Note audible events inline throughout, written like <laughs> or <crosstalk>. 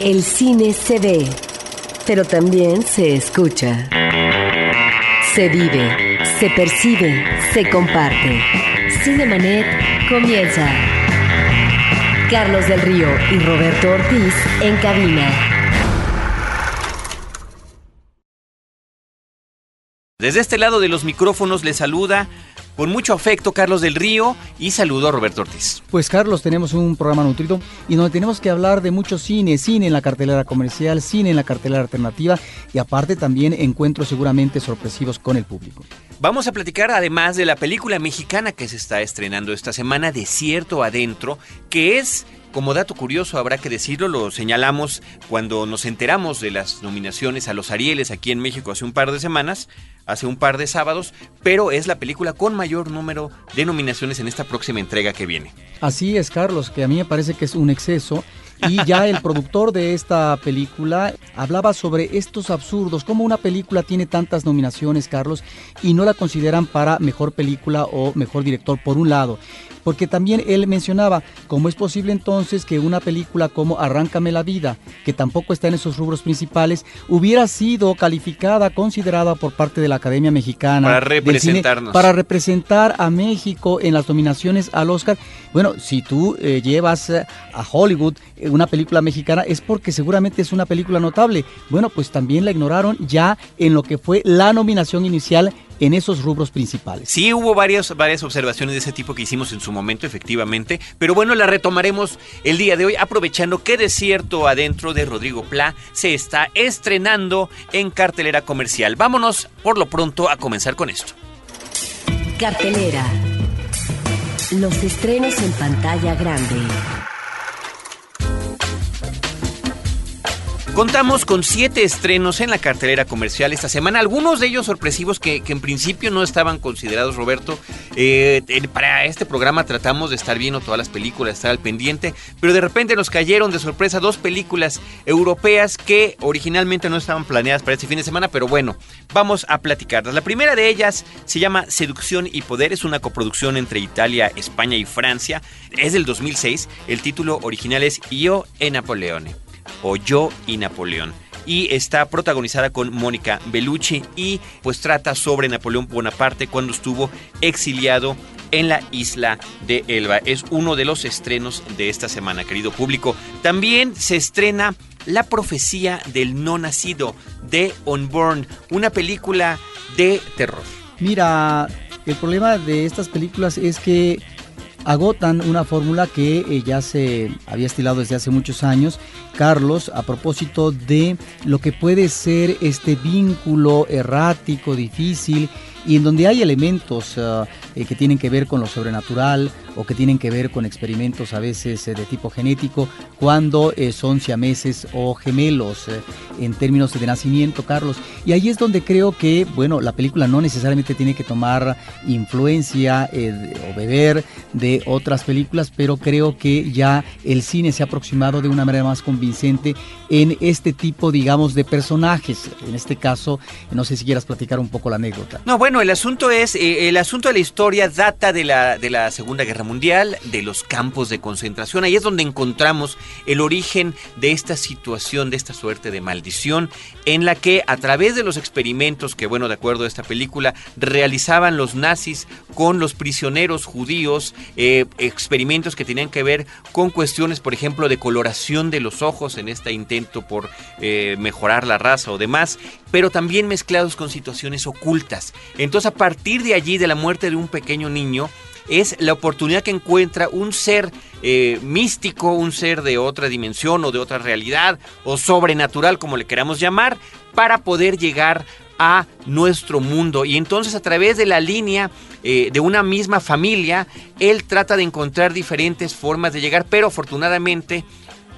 El cine se ve, pero también se escucha. Se vive, se percibe, se comparte. Cinemanet comienza. Carlos del Río y Roberto Ortiz en cabina. Desde este lado de los micrófonos le saluda con mucho afecto Carlos del Río y saludo a Roberto Ortiz. Pues Carlos, tenemos un programa nutrido y donde tenemos que hablar de mucho cine, cine en la cartelera comercial, cine en la cartelera alternativa y aparte también encuentros seguramente sorpresivos con el público. Vamos a platicar además de la película mexicana que se está estrenando esta semana, Desierto Adentro, que es como dato curioso, habrá que decirlo, lo señalamos cuando nos enteramos de las nominaciones a los Arieles aquí en México hace un par de semanas, hace un par de sábados, pero es la película con mayor número de nominaciones en esta próxima entrega que viene. Así es, Carlos, que a mí me parece que es un exceso. Y ya el productor de esta película hablaba sobre estos absurdos, cómo una película tiene tantas nominaciones, Carlos, y no la consideran para mejor película o mejor director, por un lado porque también él mencionaba cómo es posible entonces que una película como Arráncame la vida, que tampoco está en esos rubros principales, hubiera sido calificada, considerada por parte de la Academia Mexicana para representarnos, para representar a México en las nominaciones al Oscar. Bueno, si tú eh, llevas eh, a Hollywood eh, una película mexicana es porque seguramente es una película notable. Bueno, pues también la ignoraron ya en lo que fue la nominación inicial en esos rubros principales. Sí, hubo varias, varias observaciones de ese tipo que hicimos en su momento, efectivamente, pero bueno, la retomaremos el día de hoy, aprovechando que Desierto Adentro de Rodrigo Pla se está estrenando en cartelera comercial. Vámonos por lo pronto a comenzar con esto. Cartelera. Los estrenos en pantalla grande. Contamos con siete estrenos en la cartelera comercial esta semana, algunos de ellos sorpresivos que, en principio no estaban considerados, Roberto. Eh, para este programa tratamos de estar viendo todas las películas, estar al pendiente, pero de repente nos cayeron de sorpresa dos películas europeas que originalmente no estaban planeadas para este fin de semana, pero bueno, vamos a platicarlas. La primera de ellas se llama Seducción y Poder, es una coproducción entre Italia, España y Francia, es del 2006, el título original es Io e Napoleone o Yo y Napoleón. Y está protagonizada con Mónica Bellucci y pues trata sobre Napoleón Bonaparte cuando estuvo exiliado en la isla de Elba. Es uno de los estrenos de esta semana, querido público. También se estrena La profecía del no nacido de Unborn, una película de terror. Mira, el problema de estas películas es que agotan una fórmula que eh, ya se había estilado desde hace muchos años, Carlos, a propósito de lo que puede ser este vínculo errático, difícil, y en donde hay elementos ah, eh, que tienen que ver con lo sobrenatural o que tienen que ver con experimentos a veces eh, de tipo genético, cuando son siameses o gemelos en términos de nacimiento, Carlos. Y ahí es donde creo que, bueno, la película no necesariamente tiene que tomar influencia o beber de otras películas, pero creo que ya el cine se ha aproximado de una manera más convincente en este tipo, digamos, de personajes. En este caso, no sé si quieras platicar un poco la anécdota. No, el asunto es, eh, el asunto de la historia data de la, de la Segunda Guerra Mundial, de los campos de concentración. Ahí es donde encontramos el origen de esta situación, de esta suerte de maldición, en la que a través de los experimentos que, bueno, de acuerdo a esta película, realizaban los nazis con los prisioneros judíos, eh, experimentos que tenían que ver con cuestiones, por ejemplo, de coloración de los ojos en este intento por eh, mejorar la raza o demás, pero también mezclados con situaciones ocultas. Entonces, a partir de allí, de la muerte de un pequeño niño, es la oportunidad que encuentra un ser eh, místico, un ser de otra dimensión o de otra realidad o sobrenatural, como le queramos llamar, para poder llegar a nuestro mundo. Y entonces a través de la línea eh, de una misma familia, él trata de encontrar diferentes formas de llegar, pero afortunadamente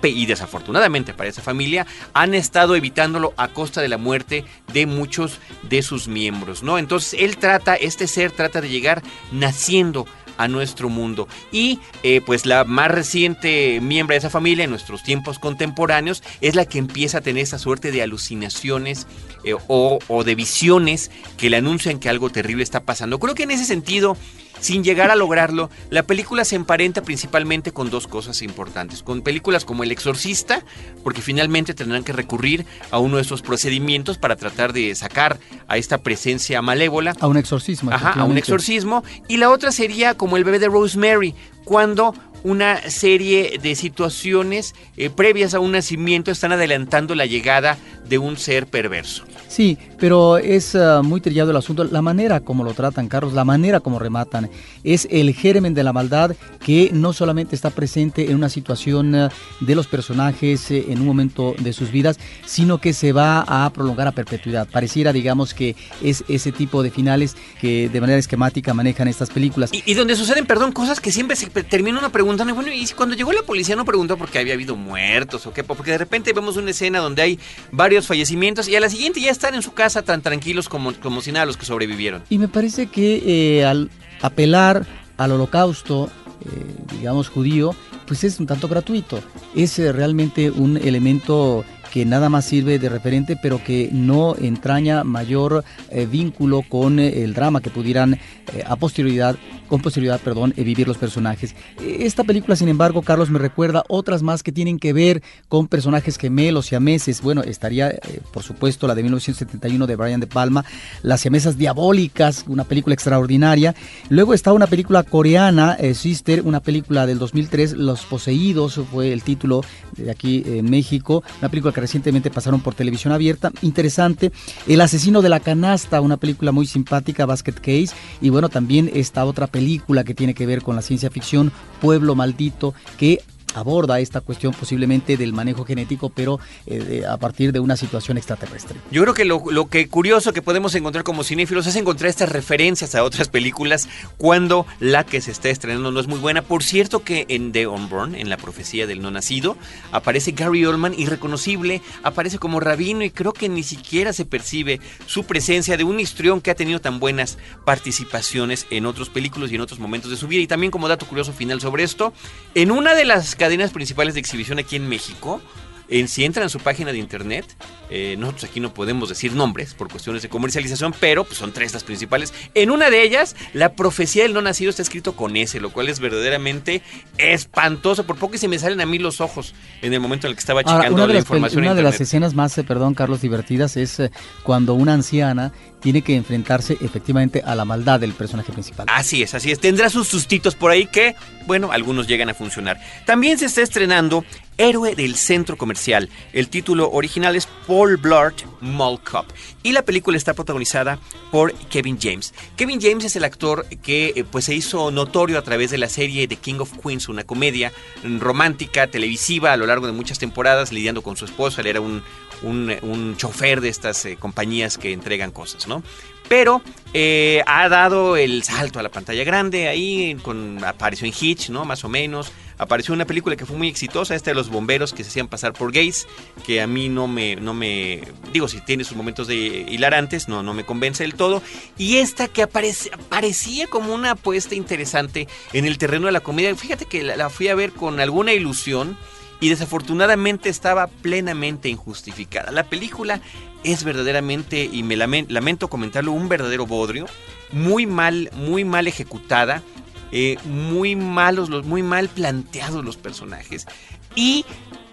y desafortunadamente para esa familia han estado evitándolo a costa de la muerte de muchos de sus miembros, ¿no? Entonces él trata, este ser trata de llegar naciendo a nuestro mundo. Y eh, pues la más reciente miembro de esa familia en nuestros tiempos contemporáneos es la que empieza a tener esa suerte de alucinaciones eh, o, o de visiones que le anuncian que algo terrible está pasando. Creo que en ese sentido sin llegar a lograrlo, la película se emparenta principalmente con dos cosas importantes. Con películas como El Exorcista, porque finalmente tendrán que recurrir a uno de esos procedimientos para tratar de sacar a esta presencia malévola. A un exorcismo. Ajá, a un exorcismo. Y la otra sería como el bebé de Rosemary, cuando una serie de situaciones eh, previas a un nacimiento están adelantando la llegada de un ser perverso. Sí, pero es ah, muy trillado el asunto. La manera como lo tratan, Carlos, la manera como rematan, es el germen de la maldad que no solamente está presente en una situación ah, de los personajes eh, en un momento de sus vidas, sino que se va a prolongar a perpetuidad. Pareciera, digamos, que es ese tipo de finales que de manera esquemática manejan estas películas. Y, donde suceden, perdón, cosas que siempre se termina una pregunta. Bueno, y cuando llegó la policía no preguntó por qué había habido muertos o qué, porque de repente vemos una escena donde hay varios fallecimientos y a la siguiente ya están en su casa tan tranquilos como, como si nada los que sobrevivieron. Y me parece que eh, al apelar al holocausto, eh, digamos, judío, pues es un tanto gratuito. Es eh, realmente un elemento que nada más sirve de referente, pero que no entraña mayor vínculo con el drama que pudieran a posterioridad con posterioridad, perdón, vivir los personajes. Esta película, sin embargo, Carlos, me recuerda otras más que tienen que ver con personajes gemelos, siameses. Bueno, estaría, eh, por supuesto, la de 1971 de Brian De Palma, Las siamesas diabólicas, una película extraordinaria. Luego está una película coreana, eh, Sister, una película del 2003, Los Poseídos, fue el título de aquí en México, una película que recientemente pasaron por televisión abierta, interesante. El asesino de la canasta, una película muy simpática, Basket Case, y bueno, también esta otra película que tiene que ver con la ciencia ficción, Pueblo Maldito, que aborda esta cuestión posiblemente del manejo genético, pero eh, a partir de una situación extraterrestre. Yo creo que lo, que curioso que podemos encontrar como cinéfilos es encontrar estas referencias a otras películas cuando la que se está estrenando no es muy buena. Por cierto que en The Unborn, en la profecía del no nacido, aparece Gary Oldman irreconocible, aparece como rabino y creo que ni siquiera se percibe su presencia de un histrión que ha tenido tan buenas participaciones en otros películas y en otros momentos de su vida. Y también como dato curioso final sobre esto, en una de las cadenas principales de exhibición aquí en México, en, si entran a su página de internet, eh, nosotros aquí no podemos decir nombres por cuestiones de comercialización, pero pues, son tres las principales. En una de ellas, la profecía del no nacido está escrito con S, lo cual es verdaderamente espantoso. Por poco y se me salen a mí los ojos en el momento en el que estaba checando la información. Una de las escenas más, eh, perdón, Carlos, divertidas es eh, cuando una anciana tiene que enfrentarse efectivamente a la maldad del personaje principal. Así es, así es. Tendrá sus sustitos por ahí que, bueno, algunos llegan a funcionar. También se está estrenando Héroe del Centro Comercial. El título original es Paul Blart Mall Cop. Y la película está protagonizada por Kevin James. Kevin James es el actor que eh, pues, se hizo notorio a través de la serie The King of Queens, una comedia romántica, televisiva, a lo largo de muchas temporadas, lidiando con su esposo. Él era un, un, chofer de estas eh, compañías que entregan cosas, ¿no? Pero eh, ha dado el salto a la pantalla grande ahí, con, apareció en Hitch, ¿no? Más o menos. Apareció una película que fue muy exitosa, esta de los bomberos que se hacían pasar por gays, que a mí no me, no me, digo, si tiene sus momentos de hilarantes, no, no me convence del todo. Y esta que aparece, parecía como una apuesta interesante en el terreno de la comedia. Fíjate que la fui a ver con alguna ilusión y desafortunadamente estaba plenamente injustificada. La película es verdaderamente, y me lamento comentarlo, un verdadero bodrio, muy mal, muy mal ejecutada, eh, muy malos, los, muy mal planteados los personajes. Y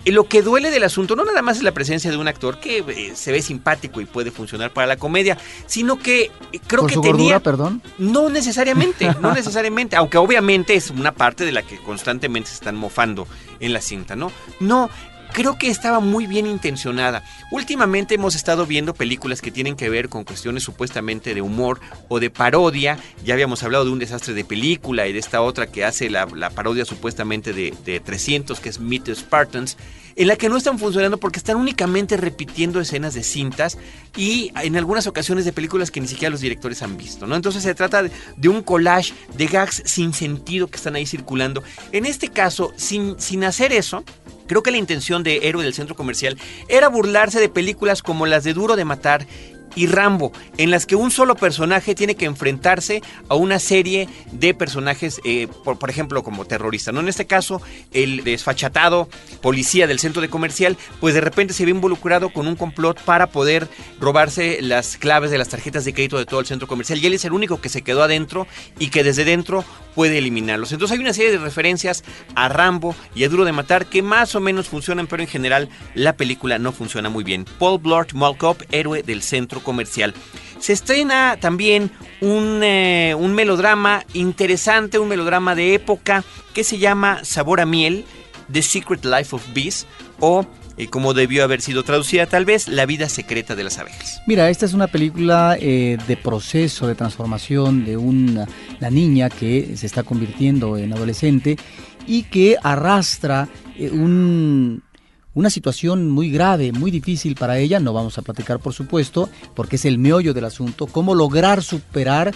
lo que duele del asunto no nada más es la presencia de un actor que eh, se ve simpático y puede funcionar para la comedia, sino que eh, creo que tenía perdón? No necesariamente, <laughs> no necesariamente, aunque obviamente es una parte de la que constantemente se están mofando en la cinta, ¿no? No, creo que estaba muy bien intencionada. Últimamente hemos estado viendo películas que tienen que ver con cuestiones supuestamente de humor o de parodia. Ya habíamos hablado de un desastre de película y de esta otra que hace la, parodia supuestamente de, de, 300, que es Meet Spartans, en la que no están funcionando porque están únicamente repitiendo escenas de cintas y en algunas ocasiones de películas que ni siquiera los directores han visto, ¿no? Entonces se trata de un collage de gags sin sentido que están ahí circulando. En este caso, sin, sin hacer eso, Creo que la intención de Héroe del Centro Comercial era burlarse de películas como las de Duro de Matar y Rambo, en las que un solo personaje tiene que enfrentarse a una serie de personajes, eh, por, ejemplo, como terrorista. ¿no? En este caso, el desfachatado policía del centro de comercial, pues de repente se ve involucrado con un complot para poder robarse las claves de las tarjetas de crédito de todo el centro comercial. Y él es el único que se quedó adentro y que desde dentro puede eliminarlos. Entonces hay una serie de referencias a Rambo y a Duro de Matar que más o menos funcionan, pero en general la película no funciona muy bien. Paul Blart Mall Cop, héroe del centro comercial. Se estrena también un, eh, un melodrama interesante, un melodrama de época que se llama Sabor a Miel, The Secret Life of Bees o eh, como debió haber sido traducida tal vez, La vida secreta de las abejas. Mira, esta es una película eh, de proceso, de transformación de una la niña que se está convirtiendo en adolescente y que arrastra un, una situación muy grave, muy difícil para ella, no vamos a platicar por supuesto, porque es el meollo del asunto, cómo lograr superar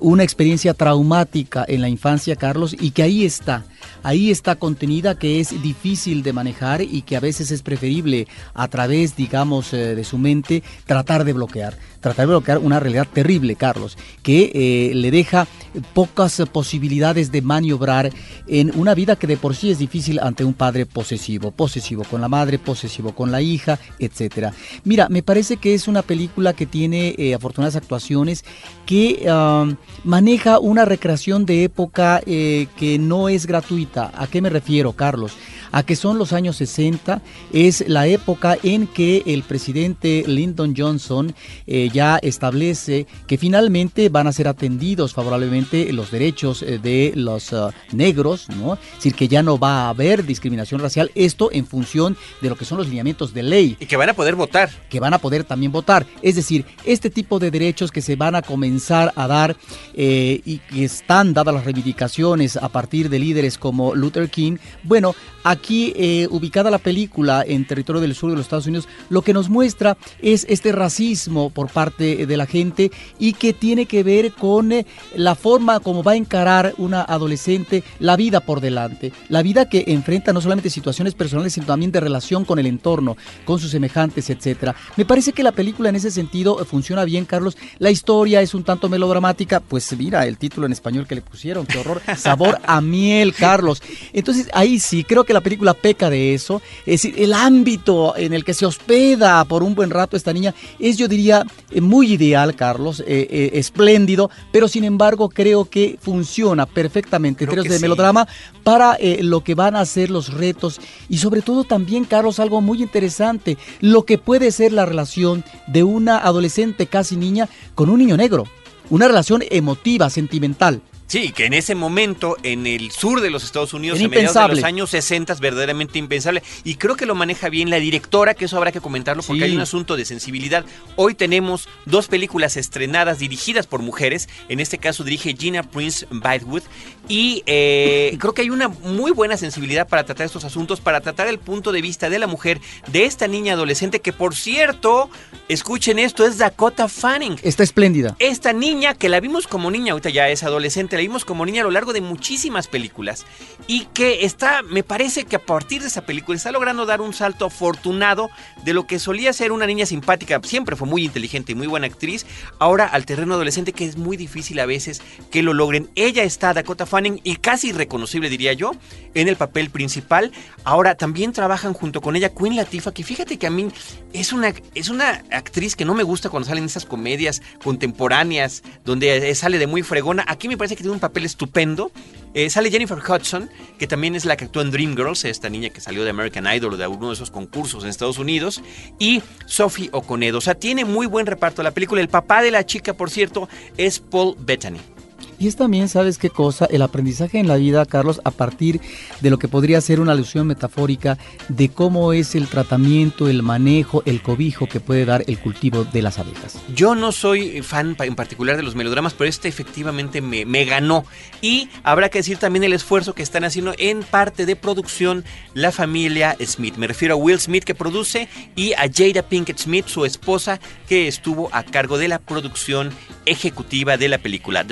una experiencia traumática en la infancia, Carlos, y que ahí está, ahí está contenida, que es difícil de manejar y que a veces es preferible a través, digamos, eh, de su mente tratar de bloquear tratar de bloquear una realidad terrible, Carlos, que eh, le deja pocas posibilidades de maniobrar en una vida que de por sí es difícil ante un padre posesivo, posesivo con la madre, posesivo con la hija, etcétera. Mira, me parece que es una película que tiene eh, afortunadas actuaciones, que um, maneja una recreación de época que no es gratuita. ¿A qué me refiero, Carlos? A que son los años 60, es la época en que el presidente Lyndon Johnson eh, ya establece que finalmente van a ser atendidos favorablemente los derechos eh, de los uh, negros, ¿no? Es decir, que ya no va a haber discriminación racial, esto en función de lo que son los lineamientos de ley. Y que van a poder votar. Que van a poder también votar. Es decir, este tipo de derechos que se van a comenzar a dar eh, y que están dadas las reivindicaciones a partir de líderes como Luther King, bueno, aquí eh, ubicada la película en territorio del sur de los Estados Unidos, lo que nos muestra es este racismo por parte de la gente y que tiene que ver con eh, la forma como va a encarar una adolescente la vida por delante, la vida que enfrenta no solamente situaciones personales, sino también de relación con el entorno, con sus semejantes, etcétera. Me parece que la película en ese sentido eh, funciona bien, Carlos. La historia es un tanto melodramática, pues mira el título en español que le pusieron, qué horror, <laughs> sabor a miel, Carlos. Entonces ahí sí, creo que la película peca de eso. Es decir, el ámbito en el que se hospeda por un buen rato esta niña es, yo diría, eh, muy ideal, Carlos, eh, eh, espléndido, pero sin embargo creo que funciona perfectamente en términos de sí. melodrama para lo que van a ser los retos y sobre todo también, Carlos, algo muy interesante, lo que puede ser la relación de una adolescente casi niña con un niño negro. Una relación emotiva, sentimental. Sí, que en ese momento, en el sur de los Estados Unidos, en mediados de los años 60, es verdaderamente impensable. Y creo que lo maneja bien la directora, que eso habrá que comentarlo porque sí. hay un asunto de sensibilidad. Hoy tenemos dos películas estrenadas dirigidas por mujeres. En este caso dirige Gina Prince Bythewood. Y eh, creo que hay una muy buena sensibilidad para tratar estos asuntos, para tratar el punto de vista de la mujer, de esta niña adolescente, que por cierto, escuchen esto, es Dakota Fanning. Está espléndida. Esta niña, que la vimos como niña, ahorita ya es adolescente, la vimos como niña a lo largo de muchísimas películas y que está, me parece que a partir de esa película está logrando dar un salto afortunado de lo que solía ser una niña simpática, siempre fue muy inteligente y muy buena actriz, ahora al terreno adolescente que es muy difícil a veces que lo logren. Ella está, Dakota Fanning, y casi irreconocible diría yo, en el papel principal. Ahora también trabajan junto con ella Queen Latifah, que fíjate que a mí es una, es una actriz que no me gusta cuando salen esas comedias contemporáneas donde sale de muy fregona. Aquí me parece que tiene un papel estupendo. Eh, sale Jennifer Hudson, que también es la que actuó en Dreamgirls, esta niña que salió de American Idol o de alguno de esos concursos en Estados Unidos, y Sophie Oconedo. O sea, tiene muy buen reparto la película. El papá de la chica, por cierto, es Paul Bettany. Y es también, ¿sabes qué cosa? El aprendizaje en la vida, Carlos, a partir de lo que podría ser una alusión metafórica de cómo es el tratamiento, el manejo, el cobijo que puede dar el cultivo de las abejas. Yo no soy fan en particular de los melodramas, pero este efectivamente me, me ganó. Y habrá que decir también el esfuerzo que están haciendo en parte de producción la familia Smith. Me refiero a Will Smith que produce y a Jada Pinkett Smith, su esposa, que estuvo a cargo de la producción ejecutiva de la película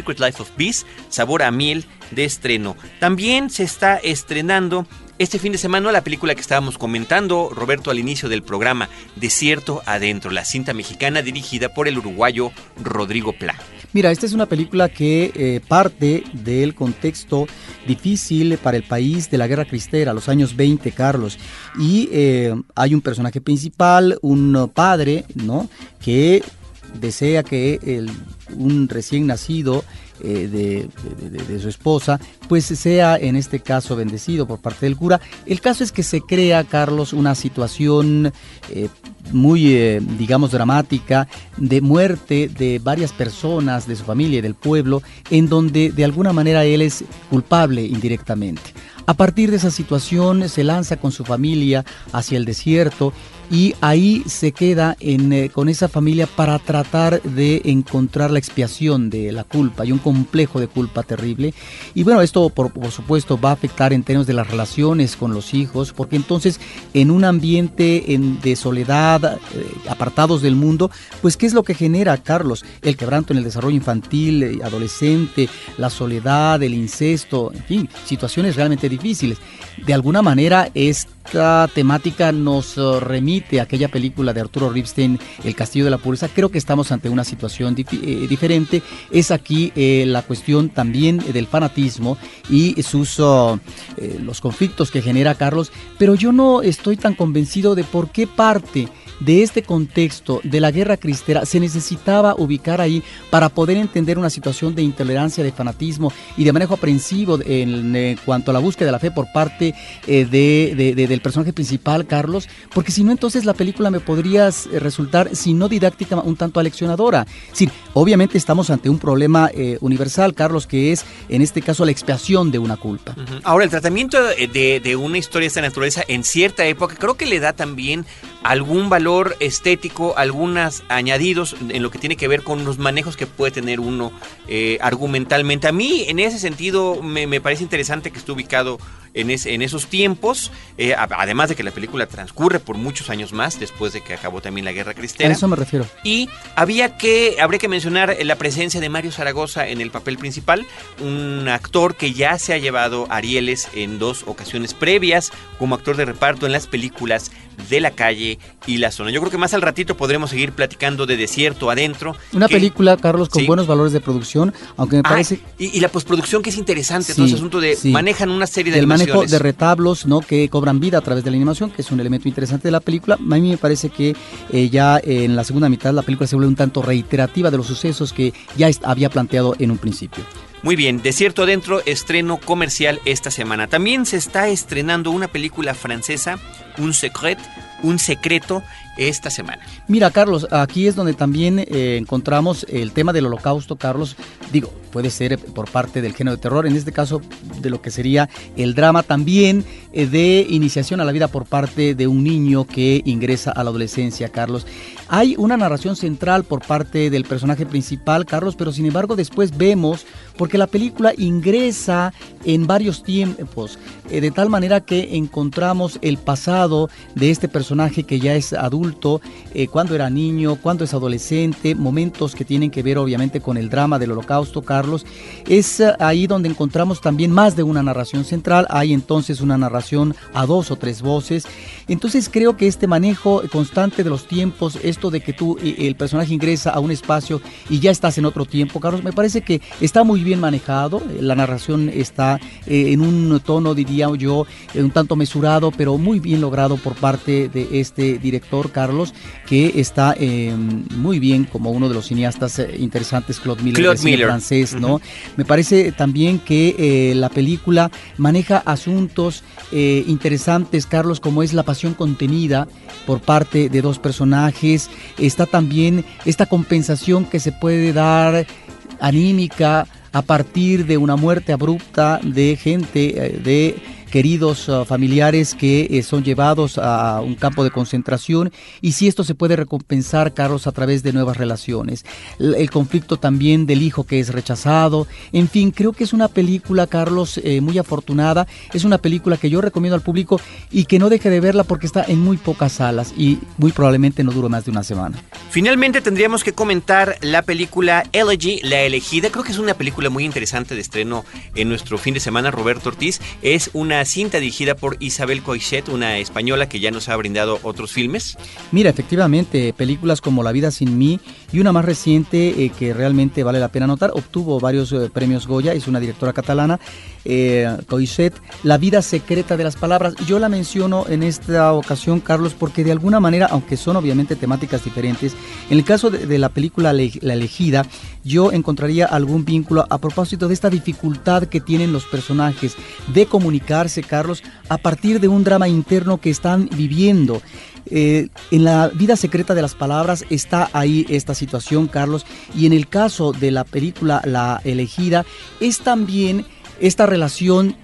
Secret Life of Bees, sabor a miel de estreno. También se está estrenando este fin de semana la película que estábamos comentando, Roberto, al inicio del programa, Desierto Adentro, la cinta mexicana dirigida por el uruguayo Rodrigo Pla. Mira, esta es una película que eh, parte del contexto difícil para el país de la guerra cristera, los años 20, Carlos. Y eh, hay un personaje principal, un padre, ¿no? Que desea que un recién nacido eh, de, su esposa, pues sea en este caso bendecido por parte del cura. El caso es que se crea, Carlos, una situación eh, muy, eh, digamos, dramática de muerte de varias personas de su familia y del pueblo, en donde de alguna manera él es culpable indirectamente. A partir de esa situación se lanza con su familia hacia el desierto y ahí se queda eh, con esa familia para tratar de encontrar la expiación de la culpa y un complejo de culpa terrible. Y bueno, esto por, supuesto va a afectar en términos de las relaciones con los hijos, porque entonces en un ambiente de soledad, eh, apartados del mundo, pues ¿qué es lo que genera, Carlos? El quebranto en el desarrollo infantil, eh, adolescente, la soledad, el incesto, en fin, situaciones realmente difíciles. De alguna manera esta temática nos remite aquella película de Arturo Ripstein, El Castillo de la Pureza, creo que estamos ante una situación eh, diferente. Es aquí eh, la cuestión también del fanatismo y sus oh, eh, los conflictos que genera Carlos, pero yo no estoy tan convencido de por qué parte de este contexto de la guerra cristera se necesitaba ubicar ahí para poder entender una situación de intolerancia, de fanatismo y de manejo aprensivo en, cuanto a la búsqueda de la fe por parte de, del personaje principal, Carlos, porque si no entonces la película me podría eh, resultar, si no didáctica, un tanto aleccionadora. Es obviamente estamos ante un problema eh, universal, Carlos, que es en este caso la expiación de una culpa. Ahora, el tratamiento de, de una historia de esta naturaleza en cierta época creo que le da también algún valor estético, algunos añadidos en lo que tiene que ver con los manejos que puede tener uno eh, argumentalmente. A mí, en ese sentido, me, parece interesante que esté ubicado en, en esos tiempos, eh, además de que la película transcurre por muchos años más, después de que acabó también la Guerra Cristera. A eso me refiero. Y había que, habría que mencionar la presencia de Mario Zaragoza en el papel principal, un actor que ya se ha llevado Arieles en dos ocasiones previas como actor de reparto en las películas de la calle y la zona. Yo creo que más al ratito podremos seguir platicando de Desierto Adentro. Una película, Carlos, con buenos valores de producción, aunque me ah, parece... y, la postproducción que es interesante, todo ese asunto de manejan una serie de El manejo de retablos, ¿no? Que cobran vida a través de la animación, que es un elemento interesante de la película. A mí me parece que eh, ya en la segunda mitad la película se vuelve un tanto reiterativa de los sucesos que ya había planteado en un principio. Muy bien, Desierto Adentro, estreno comercial esta semana. También se está estrenando una película francesa, Un Secret, un secreto esta semana. Mira, Carlos, aquí es donde también eh, encontramos el tema del holocausto, Carlos. Digo, puede ser por parte del género de terror, en este caso de lo que sería el drama también eh, de iniciación a la vida por parte de un niño que ingresa a la adolescencia, Carlos. Hay una narración central por parte del personaje principal, Carlos, pero sin embargo después vemos, porque la película ingresa en varios tiempos, eh, de tal manera que encontramos el pasado de este personaje que ya es adulto, eh, cuando era niño, cuando es adolescente, momentos que tienen que ver obviamente con el drama del holocausto, Carlos. Es eh, ahí donde encontramos también más de una narración central, hay entonces una narración a dos o tres voces. Entonces creo que este manejo constante de los tiempos, esto de que tú, el personaje ingresa a un espacio y ya estás en otro tiempo, Carlos, me parece que está muy bien manejado, la narración está en un tono, diría yo, un tanto mesurado, pero muy bien logrado por parte de este director, Carlos, que está eh, muy bien como uno de los cineastas eh, interesantes, Claude Miller, francés, ¿no? Me parece también que eh, la película maneja asuntos interesantes, Carlos, como es la pasión contenida por parte de dos personajes. Está también esta compensación que se puede dar anímica a partir de una muerte abrupta de gente, de queridos uh, familiares que eh, son llevados a un campo de concentración y si esto se puede recompensar, Carlos, a través de nuevas relaciones. El, conflicto también del hijo que es rechazado. En fin, creo que es una película, Carlos, eh, muy afortunada. Es una película que yo recomiendo al público y que no deje de verla porque está en muy pocas salas y muy probablemente no dure más de una semana. Finalmente tendríamos que comentar la película Elegy, La Elegida. Creo que es una película muy interesante de estreno en nuestro fin de semana. Roberto Ortiz es una cinta dirigida por Isabel Coixet, una española que ya nos ha brindado otros filmes. Mira, efectivamente, películas como La vida sin mí y una más reciente eh, que realmente vale la pena notar, obtuvo varios eh, premios Goya, es una directora catalana, eh, Coixet, La vida secreta de las palabras. Yo la menciono en esta ocasión, Carlos, porque de alguna manera, aunque son obviamente temáticas diferentes, en el caso de, la película La elegida, yo encontraría algún vínculo a propósito de esta dificultad que tienen los personajes de comunicarse, Carlos, a partir de un drama interno que están viviendo. Eh, en la vida secreta de las palabras está ahí esta situación, Carlos, y en el caso de la película La elegida es también esta relación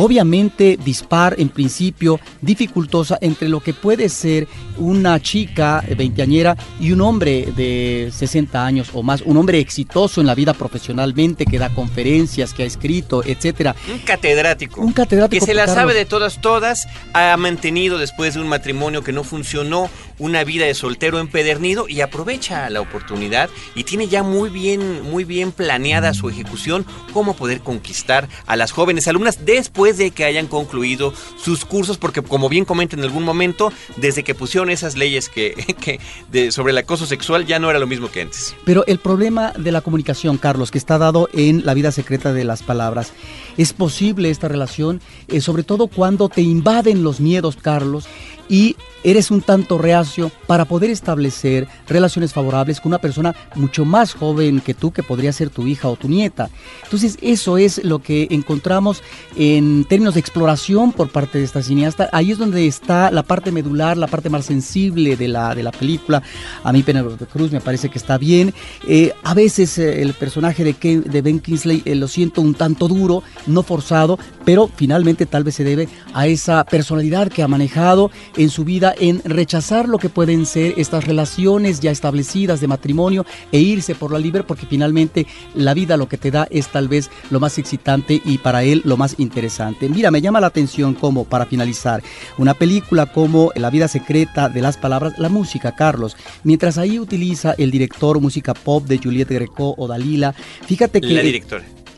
obviamente dispar en principio, dificultosa entre lo que puede ser una chica veinteañera y un hombre de 60 años o más, un hombre exitoso en la vida profesionalmente, que da conferencias, que ha escrito, etcétera. Un catedrático. Un catedrático. Que se la sabe de todas, todas, ha mantenido después de un matrimonio que no funcionó, una vida de soltero empedernido y aprovecha la oportunidad y tiene ya muy bien, muy bien planeada su ejecución, cómo poder conquistar a las jóvenes alumnas después de que hayan concluido sus cursos, porque como bien comenta en algún momento, desde que pusieron esas leyes que, <laughs> que sobre el acoso sexual ya no era lo mismo que antes. Pero el problema de la comunicación, Carlos, que está dado en la vida secreta de las palabras, es posible esta relación, eh, sobre todo cuando te invaden los miedos, Carlos, y eres un tanto reacio para poder establecer relaciones favorables con una persona mucho más joven que tú, que podría ser tu hija o tu nieta. Entonces, eso es lo que encontramos en términos de exploración por parte de esta cineasta. Ahí es donde está la parte medular, la parte más sensible de la, de la película. A mí, Penelope Cruz, me parece que está bien. Eh, a veces eh, el personaje de, de Ben Kingsley eh, lo siento un tanto duro, no forzado, pero finalmente tal vez se debe a esa personalidad que ha manejado en su vida en rechazar lo que pueden ser estas relaciones ya establecidas de matrimonio e irse por la libre porque finalmente la vida lo que te da es tal vez lo más excitante y para él lo más interesante. Mira, me llama la atención como para finalizar una película como La vida secreta de las palabras, la música, Carlos, mientras ahí utiliza el director música pop de Juliette Greco o Dalila, fíjate que...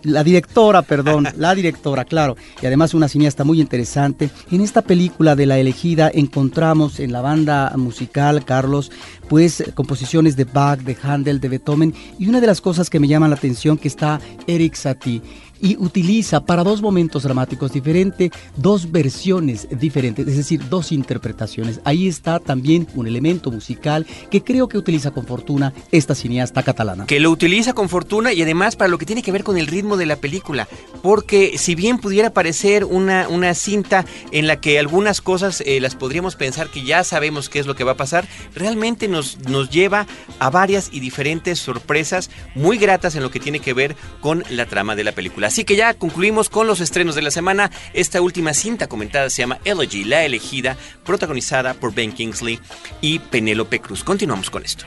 la directora, perdón, <laughs> la directora, claro, y además una cineasta muy interesante. En esta película de La elegida encontramos en la banda musical, Carlos, pues composiciones de Bach, de Handel, de Beethoven, y una de las cosas que me llama la atención que está Eric Satie y utiliza para dos momentos dramáticos diferentes dos versiones diferentes, es decir, dos interpretaciones. Ahí está también un elemento musical que creo que utiliza con fortuna esta cineasta catalana. Que lo utiliza con fortuna y además para lo que tiene que ver con el ritmo de la película, porque si bien pudiera parecer una, una cinta en la que algunas cosas eh, las podríamos pensar que ya sabemos qué es lo que va a pasar, realmente nos, nos lleva a varias y diferentes sorpresas muy gratas en lo que tiene que ver con la trama de la película. Así que ya concluimos con los estrenos de la semana. Esta última cinta comentada se llama Elegy, la elegida, protagonizada por Ben Kingsley y Penélope Cruz. Continuamos con esto.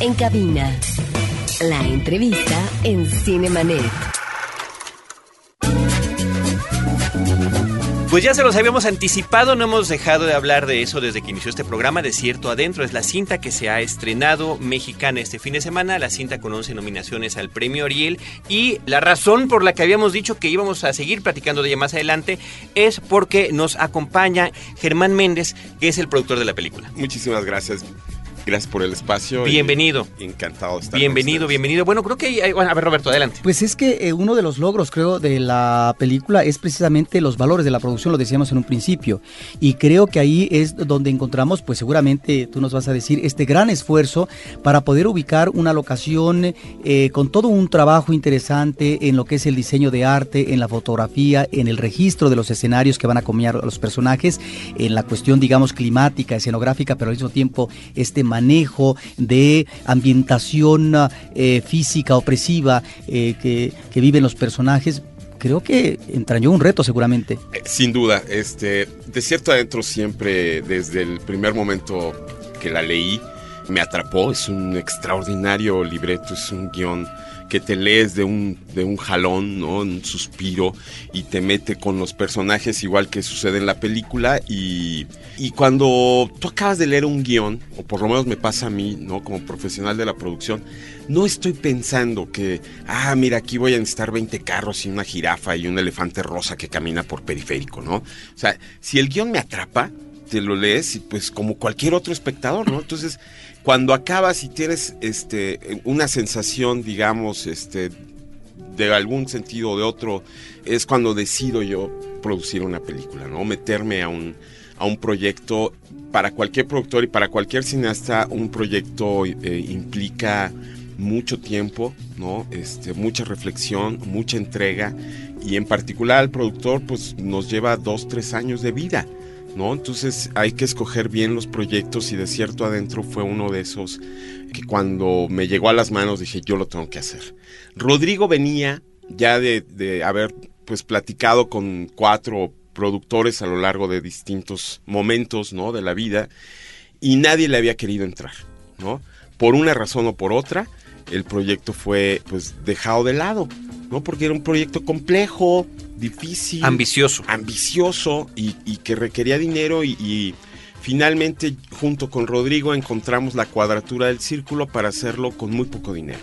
En cabina, la entrevista en Cinemanet. Pues ya se los habíamos anticipado, no hemos dejado de hablar de eso desde que inició este programa. De cierto adentro es la cinta que se ha estrenado mexicana este fin de semana, la cinta con 11 nominaciones al premio Ariel. Y la razón por la que habíamos dicho que íbamos a seguir platicando de ella más adelante es porque nos acompaña Germán Méndez, que es el productor de la película. Muchísimas gracias. Gracias por el espacio. Bienvenido. encantado de estar Bienvenido, bienvenido. Bueno, creo que hay, bueno, a ver Roberto, adelante. Pues es que eh, uno de los logros, creo, de la película es precisamente los valores de la producción, lo decíamos en un principio. Y creo que ahí es donde encontramos, pues seguramente tú nos vas a decir, este gran esfuerzo para poder ubicar una locación eh, con todo un trabajo interesante en lo que es el diseño de arte, en la fotografía, en el registro de los escenarios que van a comer a los personajes, en la cuestión, digamos, climática, escenográfica, pero al mismo tiempo este manejo de ambientación eh, física opresiva eh, que, que viven los personajes creo que entrañó un reto seguramente. Eh, Sin duda, este, de cierto adentro siempre, desde el primer momento que la leí, me atrapó. Es un extraordinario libreto, es un guion que te lees de un, de un jalón, ¿no? Un suspiro y te mete con los personajes igual que sucede en la película y, y cuando tú acabas de leer un guion, o por lo menos me pasa a mí, ¿no? Como profesional de la producción, no estoy pensando que, ah, mira, aquí voy a necesitar 20 carros y una jirafa y un elefante rosa que camina por periférico, ¿no? O sea, si el guion me atrapa, te lo lees y pues como cualquier otro espectador, ¿no? Entonces, cuando acabas y tienes este una sensación, digamos, este de algún sentido o de otro, es cuando decido yo producir una película, ¿no? Meterme a un, a un proyecto, para cualquier productor y para cualquier cineasta, un proyecto eh, implica mucho tiempo, ¿no? Este, mucha reflexión, mucha entrega y en particular al productor pues nos lleva dos, tres años de vida. ¿No? Entonces hay que escoger bien los proyectos y de cierto adentro fue uno de esos que cuando me llegó a las manos dije yo lo tengo que hacer. Rodrigo venía ya de, de haber pues platicado con cuatro productores a lo largo de distintos momentos ¿no? de la vida y nadie le había querido entrar. ¿no? Por una razón o por otra, el proyecto fue pues dejado de lado, ¿no? Porque era un proyecto complejo, difícil, ambicioso, ambicioso y, y que requería dinero y, y, finalmente junto con Rodrigo encontramos la cuadratura del círculo para hacerlo con muy poco dinero.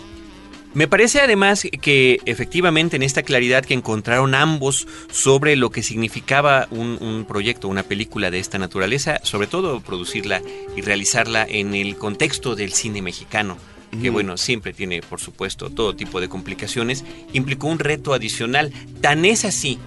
Me parece además que efectivamente en esta claridad que encontraron ambos sobre lo que significaba un, un, proyecto, una película de esta naturaleza, sobre todo producirla y realizarla en el contexto del cine mexicano, que bueno, siempre tiene por supuesto todo tipo de complicaciones, implicó un reto adicional. Tan es así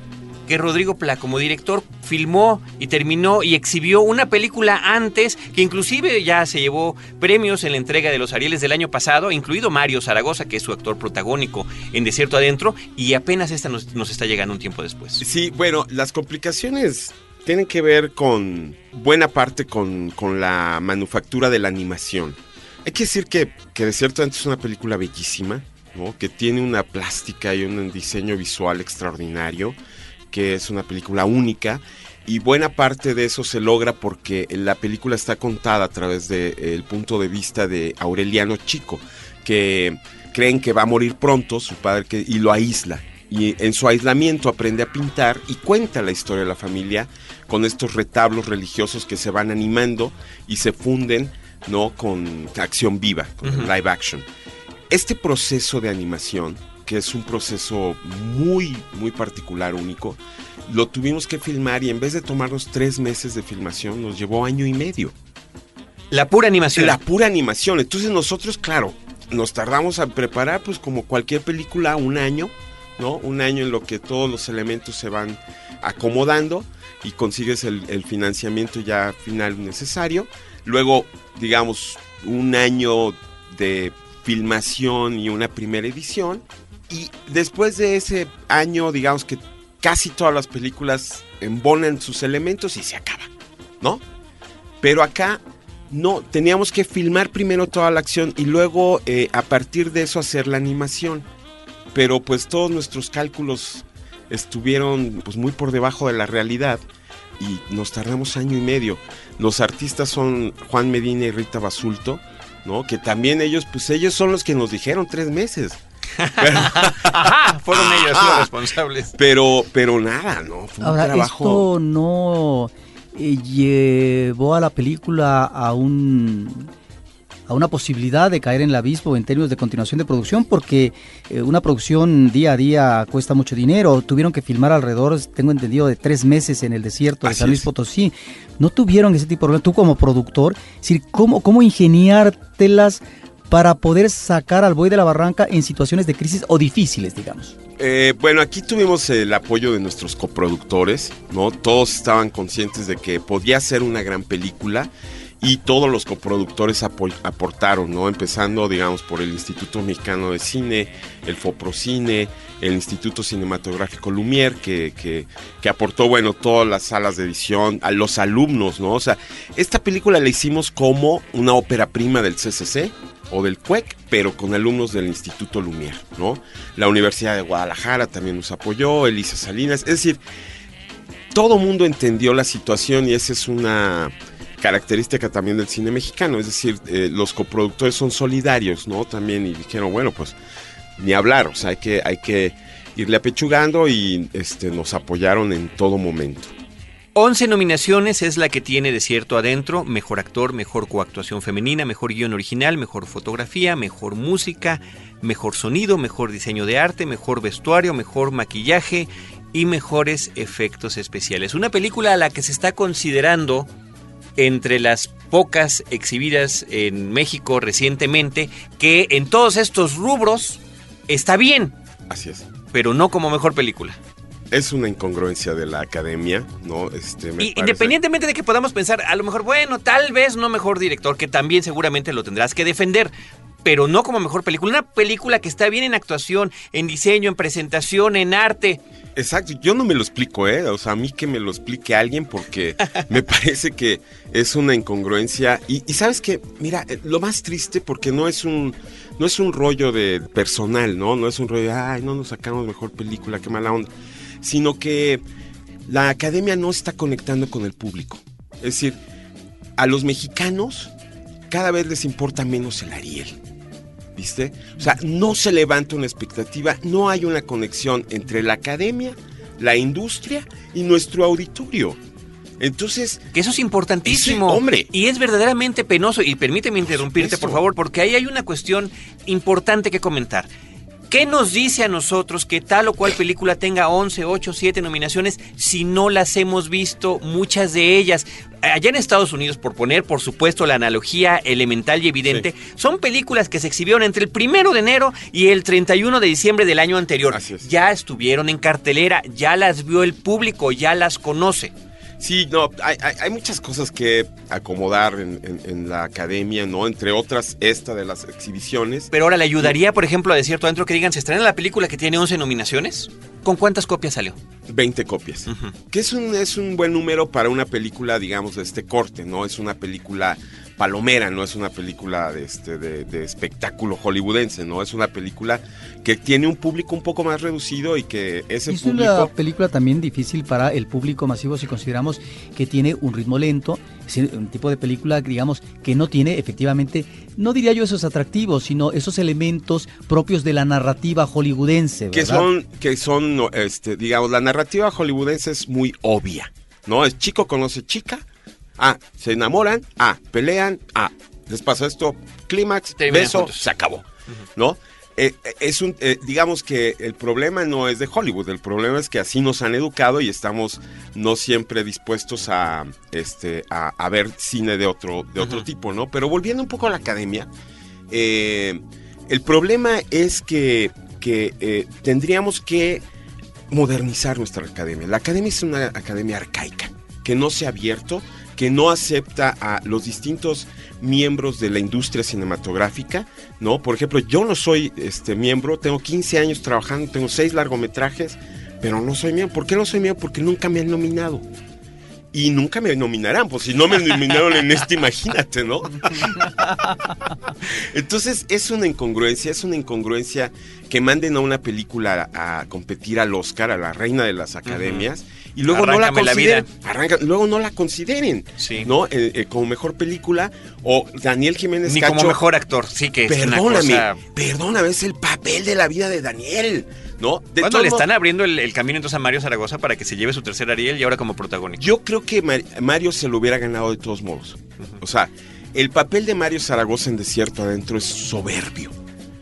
que Rodrigo Pla como director filmó y terminó y exhibió una película antes que inclusive ya se llevó premios en la entrega de los Arieles del año pasado, incluido Mario Zaragoza, que es su actor protagónico en Desierto Adentro, y apenas esta nos, nos está llegando un tiempo después. Sí, bueno, las complicaciones tienen que ver con buena parte con, con la manufactura de la animación. Hay que decir que, que de cierto es una película bellísima, ¿no? que tiene una plástica y un diseño visual extraordinario, que es una película única y buena parte de eso se logra porque la película está contada a través del de, punto de vista de Aureliano Chico, que creen que va a morir pronto su padre que, y lo aísla. Y en su aislamiento aprende a pintar y cuenta la historia de la familia con estos retablos religiosos que se van animando y se funden ¿no? Con acción viva, con uh -huh. live action. Este proceso de animación, que es un proceso muy, muy particular, único, lo tuvimos que filmar y en vez de tomarnos tres meses de filmación, nos llevó año y medio. La pura animación. La pura animación. Entonces nosotros, claro, nos tardamos a preparar, pues como cualquier película, un año, ¿no? Un año en lo que todos los elementos se van acomodando y consigues el, el financiamiento ya final necesario. Luego, digamos, un año de filmación y una primera edición. Y después de ese año, digamos que casi todas las películas embonan sus elementos y se acaba, ¿no? Pero acá no, teníamos que filmar primero toda la acción y luego eh, a partir de eso hacer la animación. Pero pues todos nuestros cálculos estuvieron pues muy por debajo de la realidad y nos tardamos año y medio. Los artistas son Juan Medina y Rita Basulto, ¿no? Que también ellos, pues ellos son los que nos dijeron tres meses. Pero, <laughs> Ajá, fueron ellos los responsables. Pero, pero nada, ¿no? Fue Ahora, un trabajo. Esto no eh, llevó a la película a un a una posibilidad de caer en el abismo en términos de continuación de producción, porque eh, una producción día a día cuesta mucho dinero. Tuvieron que filmar alrededor, tengo entendido, de tres meses en el desierto de Así San Luis es. Potosí. No tuvieron ese tipo de problemas. Tú como productor, es decir, ¿cómo, cómo ingeniártelas para poder sacar al buey de la barranca en situaciones de crisis o difíciles, digamos? Eh, bueno, aquí tuvimos el apoyo de nuestros coproductores, ¿no? Todos estaban conscientes de que podía ser una gran película y todos los coproductores aportaron, ¿no? Empezando, digamos, por el Instituto Mexicano de Cine, el Foprocine, el Instituto Cinematográfico Lumière, que, que, que, aportó, bueno, todas las salas de edición, a los alumnos, ¿no? O sea, esta película la hicimos como una ópera prima del CCC, o del CUEC, pero con alumnos del Instituto Lumière, ¿no? La Universidad de Guadalajara también nos apoyó, Elisa Salinas, es decir, todo mundo entendió la situación y esa es una característica también del cine mexicano, es decir, eh, los coproductores son solidarios, ¿no? También y dijeron, bueno, pues ni hablar, o sea, hay que, hay que irle apechugando y este, nos apoyaron en todo momento. 11 nominaciones es la que tiene Desierto Adentro, mejor actor, mejor coactuación femenina, mejor guion original, mejor fotografía, mejor música, mejor sonido, mejor diseño de arte, mejor vestuario, mejor maquillaje y mejores efectos especiales. Una película a la que se está considerando entre las pocas exhibidas en México recientemente que en todos estos rubros está bien. Así es. Pero no como mejor película. Es una incongruencia de la academia, ¿no? Este, y, Independientemente de que podamos pensar, a lo mejor, bueno, tal vez no mejor director, que también seguramente lo tendrás que defender, pero no como mejor película. Una película que está bien en actuación, en diseño, en presentación, en arte. Exacto, yo no me lo explico, ¿eh? O sea, a mí que me lo explique alguien porque me <laughs> parece que es una incongruencia. Y, y sabes que, mira, eh, lo más triste porque no es un no es un rollo de personal, ¿no? No es un rollo de, ay, no nos sacamos mejor película, qué mala onda sino que la academia no está conectando con el público. Es decir, a los mexicanos cada vez les importa menos el Ariel. ¿Viste? O sea, no se levanta una expectativa, no hay una conexión entre la academia, la industria y nuestro auditorio. Entonces. Que eso es importantísimo. hombre. Y es verdaderamente penoso. Y permíteme interrumpirte, por favor, porque ahí hay una cuestión importante que comentar. ¿Qué nos dice a nosotros que tal o cual película tenga 11, 8, 7 nominaciones si no las hemos visto, muchas de ellas? Allá en Estados Unidos, por poner por supuesto la analogía elemental y evidente, son películas que se exhibieron entre el primero de enero y el 31 de diciembre del año anterior. Ya estuvieron en cartelera, ya las vio el público, ya las conoce. Sí, no, hay, muchas cosas que acomodar en, la academia, ¿no? Entre otras, esta de las exhibiciones. Pero ahora, ¿le ayudaría, por ejemplo, a decir adentro que digan, se estrena la película que tiene 11 nominaciones? ¿Con cuántas copias salió? 20 copias. Que es un, es un buen número para una película, digamos, de este corte, ¿no? Es una película palomera, no es una película de, este, de, espectáculo hollywoodense, ¿no? Es una película que tiene un público un poco más reducido y que ese es público... una película también difícil para el público masivo si consideramos que tiene un ritmo lento, es un tipo de película, digamos, que no tiene efectivamente, no diría yo esos atractivos, sino esos elementos propios de la narrativa hollywoodense, Que son, que son, este, digamos, la narrativa hollywoodense es muy obvia, ¿no? Es chico conoce chica, Ah, se enamoran, ah, pelean, ah, les pasa esto, clímax, beso, se acabó, ¿no? Eh, eh, es un, eh, digamos que el problema no es de Hollywood, el problema es que así nos han educado y estamos no siempre dispuestos a, este, a, ver cine de otro, de otro tipo, ¿no? Pero volviendo un poco a la academia, el problema es que, que tendríamos que modernizar nuestra academia. La academia es una academia arcaica, que no se ha abierto, que no acepta a los distintos miembros de la industria cinematográfica, ¿no? Por ejemplo, yo no soy este miembro, tengo 15 años trabajando, tengo 6 largometrajes, pero no soy miembro. ¿Por qué no soy miembro? Porque nunca me han nominado. Y nunca me nominarán, pues si no me nominaron en este, imagínate, ¿no? <laughs> Entonces es una incongruencia, es una incongruencia que manden a una película a, competir al Oscar, a la reina de las academias y luego no la consideren, luego no la consideren, ¿no? Eh, eh, como mejor película o Daniel Jiménez Ni como mejor actor, sí que perdóname, es una perdóname, es el papel de la vida de Daniel, ¿no? De le están abriendo el, camino entonces a Mario Zaragoza para que se lleve su tercer Ariel y ahora como protagonista? Yo creo que Mario se lo hubiera ganado de todos modos. O sea, el papel de Mario Zaragoza en Desierto Adentro es soberbio.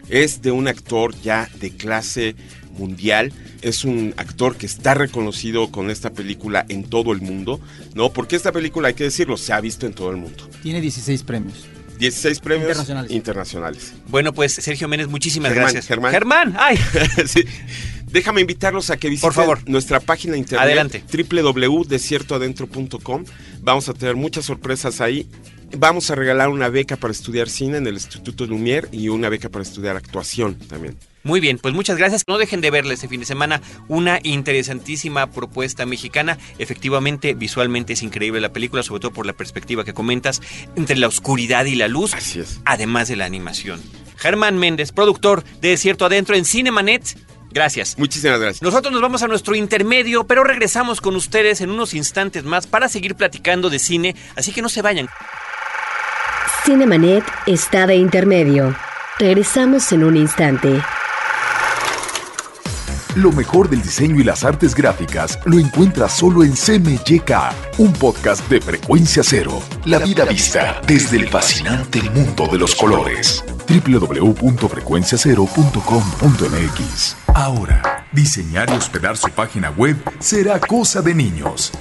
Es de un actor ya de clase mundial. Es un actor que está reconocido con esta película en todo el mundo, ¿no? Porque esta película, hay que decirlo, se ha visto en todo el mundo. Tiene 16 premios. 16 premios internacionales. Bueno, pues Sergio Méndez, muchísimas gracias. Germán. Germán, ay. <laughs> Déjame invitarlos a que visiten Por favor. nuestra página internet Adelante. www.desiertoadentro.com. Vamos a tener muchas sorpresas ahí. Vamos a regalar una beca para estudiar cine en el Instituto Lumière y una beca para estudiar actuación también. Muy bien, pues muchas gracias. No dejen de verle este fin de semana una interesantísima propuesta mexicana. Efectivamente, visualmente es increíble la película, sobre todo por la perspectiva que comentas entre la oscuridad y la luz, Así es. además de la animación. Germán Méndez, productor de Desierto Adentro en Cinemanet. Gracias. Muchísimas gracias. Nosotros nos vamos a nuestro intermedio, pero regresamos con ustedes en unos instantes más para seguir platicando de cine, así que no se vayan. Cinemanet está de intermedio. Regresamos en un instante. Lo mejor del diseño y las artes gráficas lo encuentras solo en CMYK, un podcast de frecuencia cero. La vida vista desde el fascinante mundo de los colores. www.frecuenciacero.com.mx Ahora, diseñar y hospedar su página web será cosa de niños.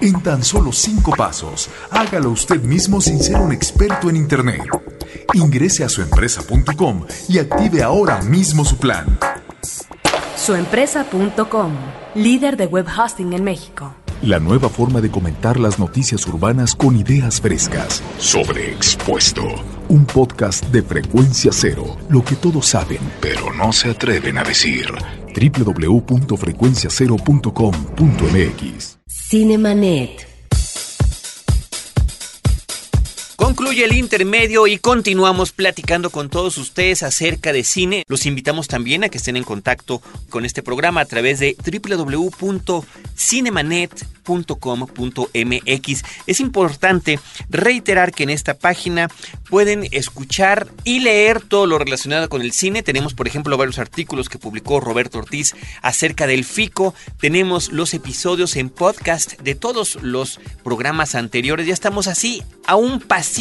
En tan solo cinco pasos, hágalo usted mismo sin ser un experto en Internet. Ingrese a suempresa.com y active ahora mismo su plan. Suempresa.com, líder de web hosting en México. La nueva forma de comentar las noticias urbanas con ideas frescas. Sobreexpuesto. Un podcast de frecuencia cero. Lo que todos saben, pero no se atreven a decir. www.frecuenciacero.com.mx Cinemanet. Concluye el intermedio y continuamos platicando con todos ustedes acerca de cine. Los invitamos también a que estén en contacto con este programa a través de www.cinemanet.com.mx. Es importante reiterar que en esta página pueden escuchar y leer todo lo relacionado con el cine. Tenemos, por ejemplo, varios artículos que publicó Roberto Ortiz acerca del FICO. Tenemos los episodios en podcast de todos los programas anteriores. Ya estamos así a un pasito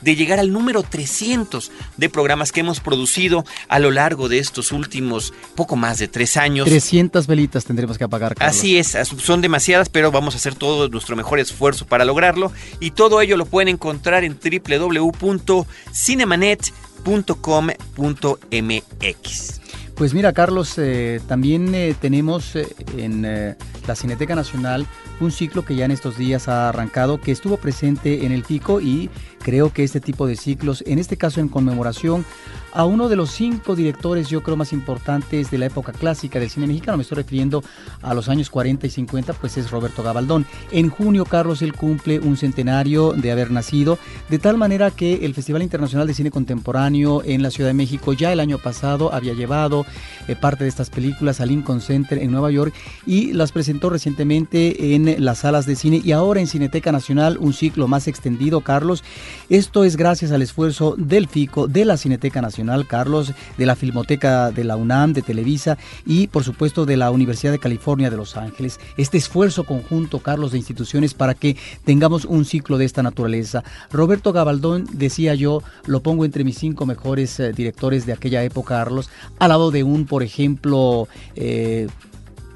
de llegar al número 300 de programas que hemos producido a lo largo de estos últimos poco más de tres años. 300 velitas tendremos que apagar. Carlos. Así es, son demasiadas, pero vamos a hacer todo nuestro mejor esfuerzo para lograrlo. Y todo ello lo pueden encontrar en www.cinemanet.com.mx. Pues mira, Carlos, eh, también eh, tenemos eh, en eh, la Cineteca Nacional un ciclo que ya en estos días ha arrancado, que estuvo presente en el FICO y creo que este tipo de ciclos, en este caso en conmemoración a uno de los cinco directores, yo creo, más importantes de la época clásica del cine mexicano, me estoy refiriendo a los años 40 y 50, pues es Roberto Gabaldón. En junio, Carlos, él cumple un centenario de haber nacido, de tal manera que el Festival Internacional de Cine Contemporáneo en la Ciudad de México ya el año pasado había llevado eh, parte de estas películas al Lincoln Center en Nueva York y las presentó recientemente en las salas de cine y ahora en Cineteca Nacional un ciclo más extendido, Carlos. Esto es gracias al esfuerzo del FICO, de la Cineteca Nacional, Carlos, de la Filmoteca de la UNAM, de Televisa y por supuesto de la Universidad de California de Los Ángeles. Este esfuerzo conjunto, Carlos, de instituciones para que tengamos un ciclo de esta naturaleza. Roberto Gabaldón, decía yo, lo pongo entre mis cinco mejores eh, directores de aquella época, Carlos, al lado de un, por ejemplo, eh,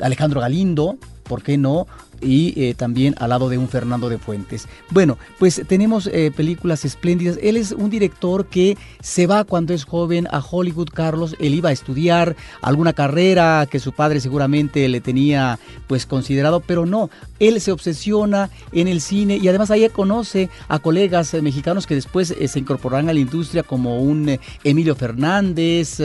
Alejandro Galindo, ¿por qué no? Y eh, también al lado de un Fernando de Fuentes. Bueno, pues tenemos eh, películas espléndidas. Él es un director que se va cuando es joven a Hollywood, Carlos. Él iba a estudiar alguna carrera que su padre seguramente le tenía pues considerado, pero no. Él se obsesiona en el cine y además ahí conoce a colegas eh, mexicanos que después se incorporarán a la industria como un Emilio Fernández,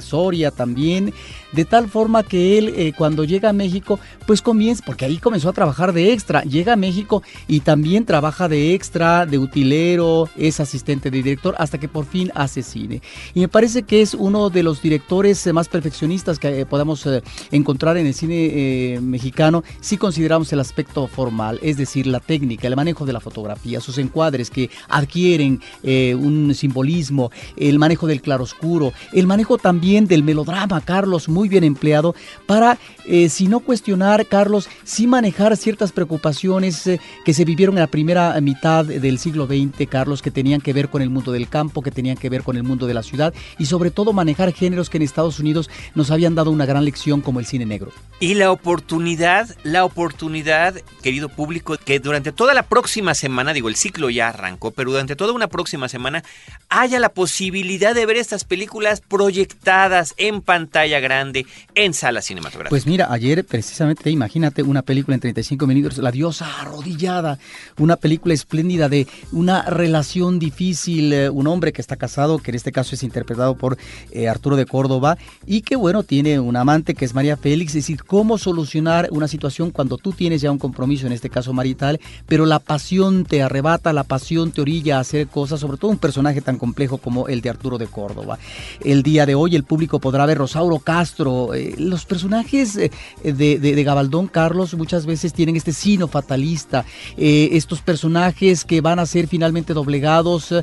Soria también, de tal forma que él eh, cuando llega a México pues comienza, porque ahí comenzó a trabajar de extra, llega a México y también trabaja de extra, de utilero, es asistente de director hasta que por fin hace cine. Y me parece que es uno de los directores eh, más perfeccionistas que eh, podamos eh, encontrar en el cine mexicano si consideramos el aspecto formal, es decir, la técnica, el manejo de la fotografía, sus encuadres que adquieren un simbolismo, el manejo del claroscuro, el manejo también del melodrama, Carlos, muy bien empleado, para, eh, si no cuestionar, Carlos, sí manejar ciertas preocupaciones eh, que se vivieron en la primera mitad del siglo XX, Carlos, que tenían que ver con el mundo del campo, que tenían que ver con el mundo de la ciudad y sobre todo manejar géneros que en Estados Unidos nos habían dado una gran lección como el cine negro. Y la oportunidad, la oportunidad, querido público, que durante toda la próxima semana, digo, el ciclo ya arrancó, pero durante toda una próxima semana haya la posibilidad de ver estas películas proyectadas en pantalla grande, en salas cinematográficas. Pues mira, ayer precisamente, imagínate una película entre 35 minutos, La diosa arrodillada, una película espléndida de una relación difícil, eh, un hombre que está casado, que en este caso es interpretado por eh, Arturo de Córdoba, y que bueno, tiene un amante que es María Félix, es decir, cómo solucionar una situación cuando tú tienes ya un compromiso, en este caso marital, pero la pasión te arrebata, la pasión te orilla a hacer cosas, sobre todo un personaje tan complejo como el de Arturo de Córdoba. El día de hoy el público podrá ver Rosauro Castro, eh, los personajes de, de, Gabaldón Carlos muchas veces tienen este sino fatalista, estos personajes que van a ser finalmente doblegados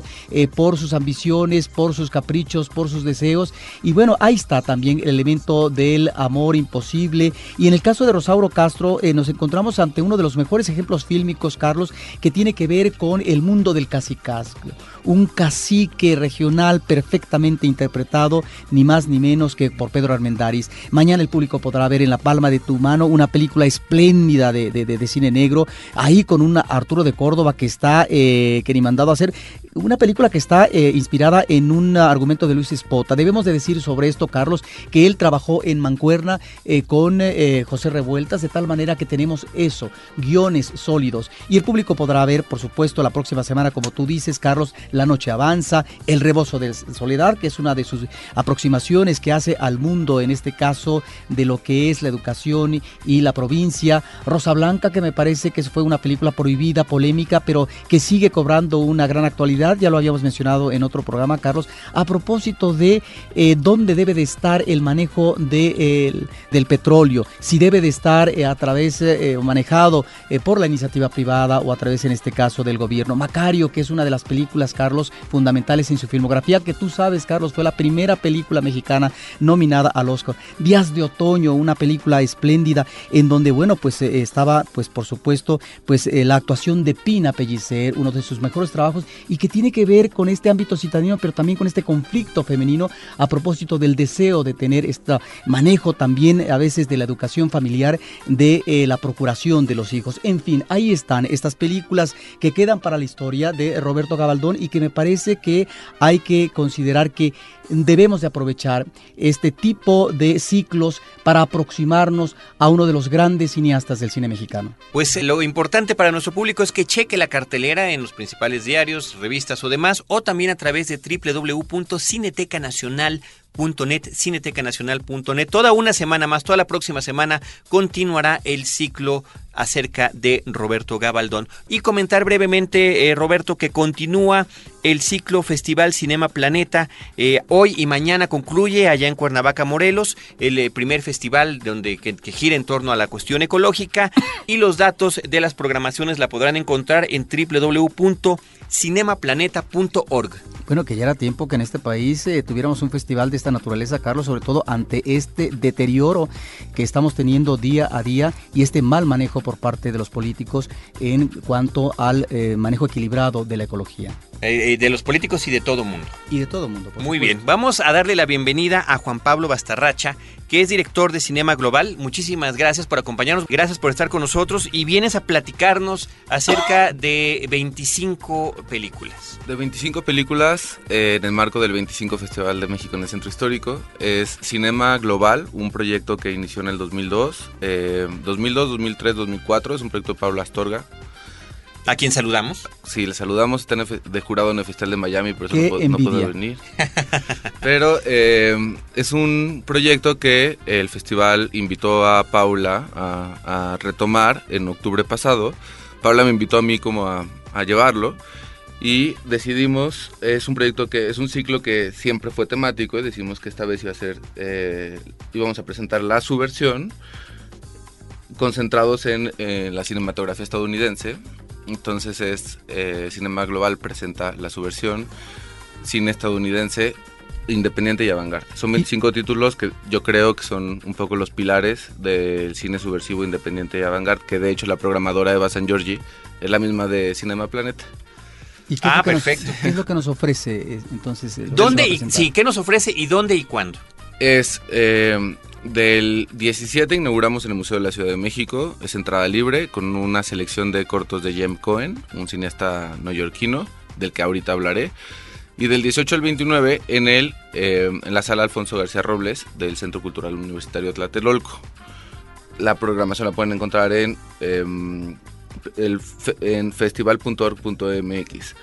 por sus ambiciones, por sus caprichos, por sus deseos. Y bueno, ahí está también el elemento del amor imposible. Y en el caso de Rosauro Castro, eh, nos encontramos ante uno de los mejores ejemplos fílmicos, Carlos, que tiene que ver con el mundo del cacicazgo. Un cacique regional perfectamente interpretado, ni más ni menos que por Pedro Armendáriz. Mañana el público podrá ver en la palma de tu mano una película espléndida de, de, cine negro, ahí con un Arturo de Córdoba que está, eh, que ni mandado a hacer, una película que está eh, inspirada en un argumento de Luis Espota. Debemos de decir sobre esto, Carlos, que él trabajó en Mancuerna eh, con José Revueltas, de tal manera que tenemos eso, guiones sólidos. Y el público podrá ver, por supuesto, la próxima semana, como tú dices, Carlos, La Noche Avanza, El Rebozo de Soledad, que es una de sus aproximaciones que hace al mundo, en este caso, de lo que es la educación y la provincia. Rosa Blanca, que me parece que fue una película prohibida, polémica, pero que sigue cobrando una gran actualidad ya lo habíamos mencionado en otro programa, Carlos, a propósito de eh, dónde debe de estar el manejo de, del petróleo, si debe de estar eh, a través eh, o manejado por la iniciativa privada o a través, en este caso, del gobierno. Macario, que es una de las películas, Carlos, fundamentales en su filmografía, que tú sabes, Carlos, fue la primera película mexicana nominada al Oscar. Días de Otoño, una película espléndida en donde, bueno, pues estaba, pues por supuesto, pues la actuación de Pina Pellicer, uno de sus mejores trabajos y que tiene que ver con este ámbito citadino, pero también con este conflicto femenino a propósito del deseo de tener este manejo también a veces de la educación familiar, de eh, la procuración de los hijos. En fin, ahí están estas películas que quedan para la historia de Roberto Gabaldón y que me parece que hay que considerar que debemos de aprovechar este tipo de ciclos para aproximarnos a uno de los grandes cineastas del cine mexicano. Pues eh, lo importante para nuestro público es que cheque la cartelera en los principales diarios, revistas o demás, o también a través de www.cinetecanacional.com .net, cinetecanacional.net. Toda una semana más, toda la próxima semana continuará el ciclo acerca de Roberto Gabaldón. Y comentar brevemente, eh, Roberto, que continúa el ciclo Festival Cinema Planeta. Eh, hoy y mañana concluye allá en Cuernavaca, Morelos, el eh, primer festival donde, que, gira en torno a la cuestión ecológica. Y los datos de las programaciones la podrán encontrar en www.cinemaplaneta.org. Bueno, que ya era tiempo que en este país tuviéramos un festival de esta naturaleza, Carlos, sobre todo ante este deterioro que estamos teniendo día a día y este mal manejo por parte de los políticos en cuanto al eh, manejo equilibrado de la ecología. Eh, eh, de los políticos y de todo mundo. Y de todo mundo. Muy bien, vamos a darle la bienvenida a Juan Pablo Bastarracha, que es director de Cinema Global. Muchísimas gracias por acompañarnos, gracias por estar con nosotros y vienes a platicarnos acerca de 25 películas. De 25 películas en el marco del 25 Festival de México en el Centro Histórico. Es Cinema Global, un proyecto que inició en el 2002, 2002, 2003, 2004. Es un proyecto de Pablo Astorga ¿A quién saludamos? Sí, le saludamos. Está de jurado en el Festival de Miami, por eso no, puede venir. <laughs> Pero eh, es un proyecto que el festival invitó a Paula a, retomar en octubre pasado. Paula me invitó a mí como a, llevarlo y decidimos, es un proyecto que es un ciclo que siempre fue temático y decimos que esta vez iba a ser, eh, íbamos a presentar la subversión concentrados en la cinematografía estadounidense entonces es eh, Cinema Global presenta la subversión cine estadounidense independiente y avant Son 25 títulos que yo creo que son un poco los pilares del cine subversivo independiente y avant que de hecho la programadora Eva San Giorgi es la misma de Cinema Planet. ¿Y qué ah, perfecto. ¿Qué es lo que nos ofrece eh, entonces? ¿Dónde y, sí, qué nos ofrece y dónde y cuándo? Es eh, del 17 inauguramos en el Museo de la Ciudad de México, es entrada libre, con una selección de cortos de Jem Cohen, un cineasta neoyorquino, del que ahorita hablaré. Y del 18 al 29 en, el, eh, en la sala Alfonso García Robles del Centro Cultural Universitario Tlatelolco. la programación la pueden encontrar en, el, en festival.org.mx.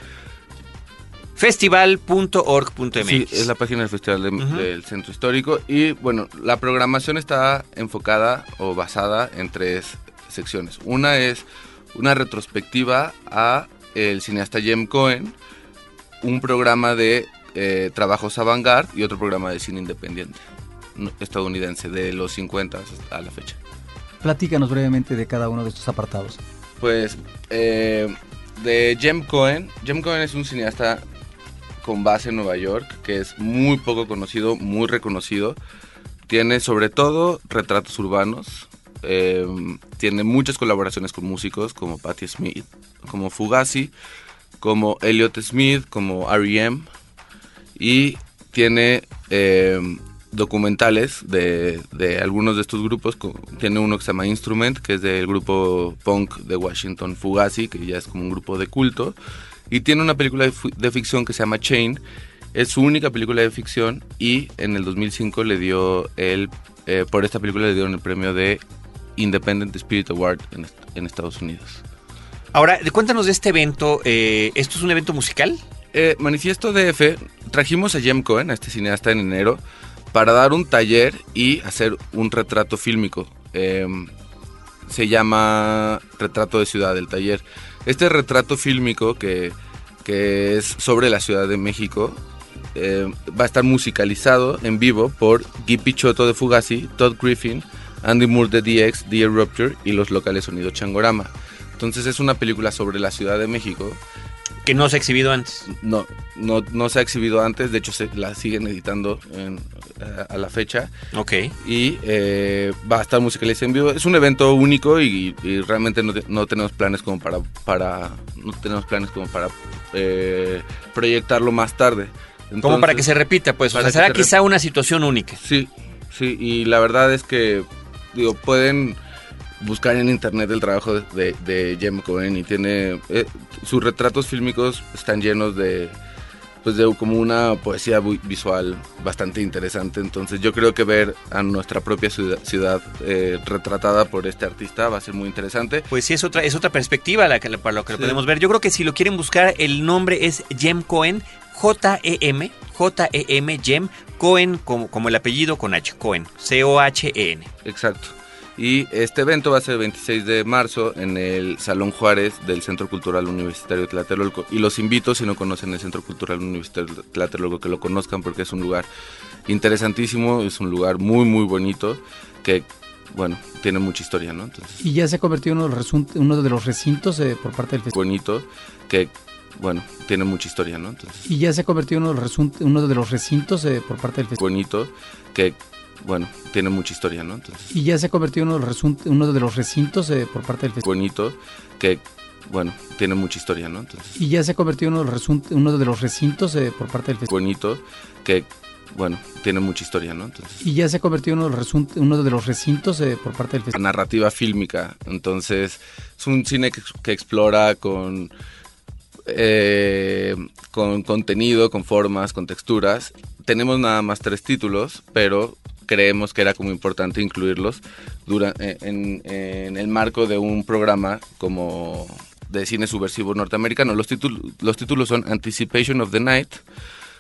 Festival.org.mx. Sí, es la página del Festival del Centro Histórico. Y bueno, la programación está enfocada o basada en tres secciones. Una es una retrospectiva a el cineasta Jem Cohen, un programa de eh, trabajos avant y otro programa de cine independiente estadounidense de los 50 a la fecha. Platícanos brevemente de cada uno de estos apartados. Pues eh, de Jem Cohen. Jem Cohen es un cineasta con base en Nueva York que es muy poco conocido, muy reconocido. Tiene sobre todo retratos urbanos. Eh, tiene muchas colaboraciones con músicos como Patti Smith, como Fugazi, como Elliot Smith, como R.E.M. Y tiene eh, documentales de, de, algunos de estos grupos. Tiene uno que se llama Instrument, que es del grupo punk de Washington Fugazi, que ya es como un grupo de culto. Y tiene una película de, ficción que se llama Chain. Es su única película de ficción y en el 2005 le dio el, eh, por esta película le dieron el premio de Independent Spirit Award en, en Estados Unidos. Ahora, cuéntanos de este evento. Eh, ¿Esto es un evento musical? Eh, Manifiesto DF, trajimos a Jem Cohen, a este cineasta en enero, para dar un taller y hacer un retrato fílmico. Se llama Retrato de Ciudad del taller. Este retrato fílmico que, es sobre la Ciudad de México em, va a estar musicalizado en vivo por Guy Pichotto de Fugazi, Todd Griffin, Andy Moore de DX, The Eruptor y los locales Sonido Changorama. Entonces es una película sobre la Ciudad de México que no se ha exhibido antes. No, no, no se ha exhibido antes, de hecho se la siguen editando eh, a la fecha. Ok. Y eh, va a estar musicalizado en vivo. Es un evento único y, realmente no, tenemos planes como para, para no tenemos planes como para eh, proyectarlo más tarde. como para que se repita, pues, o sea, será quizá una situación única. Sí, sí, y la verdad es que, digo, pueden buscar en internet el trabajo de, de Jem Cohen y tiene eh, sus retratos fílmicos están llenos de pues de como una poesía visual bastante interesante. Entonces yo creo que ver a nuestra propia ciudad, eh, retratada por este artista va a ser muy interesante. Pues sí es otra es otra perspectiva la que para lo que lo podemos ver. Yo creo que si lo quieren buscar el nombre es Jem Cohen J E M J E M Jem Cohen como, como el apellido con H Cohen C O H E N. Exacto y este evento va a ser el 26 de marzo en el Salón Juárez del Centro Cultural Universitario de Tlatelolco. Y los invito, si no conocen el Centro Cultural Universitario de Tlatelolco, que lo conozcan porque es un lugar interesantísimo, es un lugar muy, muy bonito, que, bueno, tiene mucha historia, ¿no? y ya se ha convertido en uno de los, recintos eh, por parte del festival. Bonito, que bueno, tiene mucha historia, ¿no? y ya se ha convertido en uno de los, recintos eh, por parte del festival. Bonito, que bueno, tiene mucha historia, ¿no? y ya se ha convertido en uno de los, recintos eh, por parte del festival. Bonito, que, bueno, tiene mucha historia, ¿no? y ya se ha convertido en uno de los, recintos eh, por parte del festival. Bonito, que, bueno, tiene mucha historia, ¿no? y ya se ha convertido en uno de los, recintos eh, por parte del festival. Narrativa fílmica, entonces es un cine que, que explora con... con contenido, con formas, con texturas. Tenemos nada más tres títulos, pero creemos que era como importante incluirlos eh, en, el marco de un programa como de cine subversivo norteamericano. Los, títulos, los títulos son Anticipation of the Night,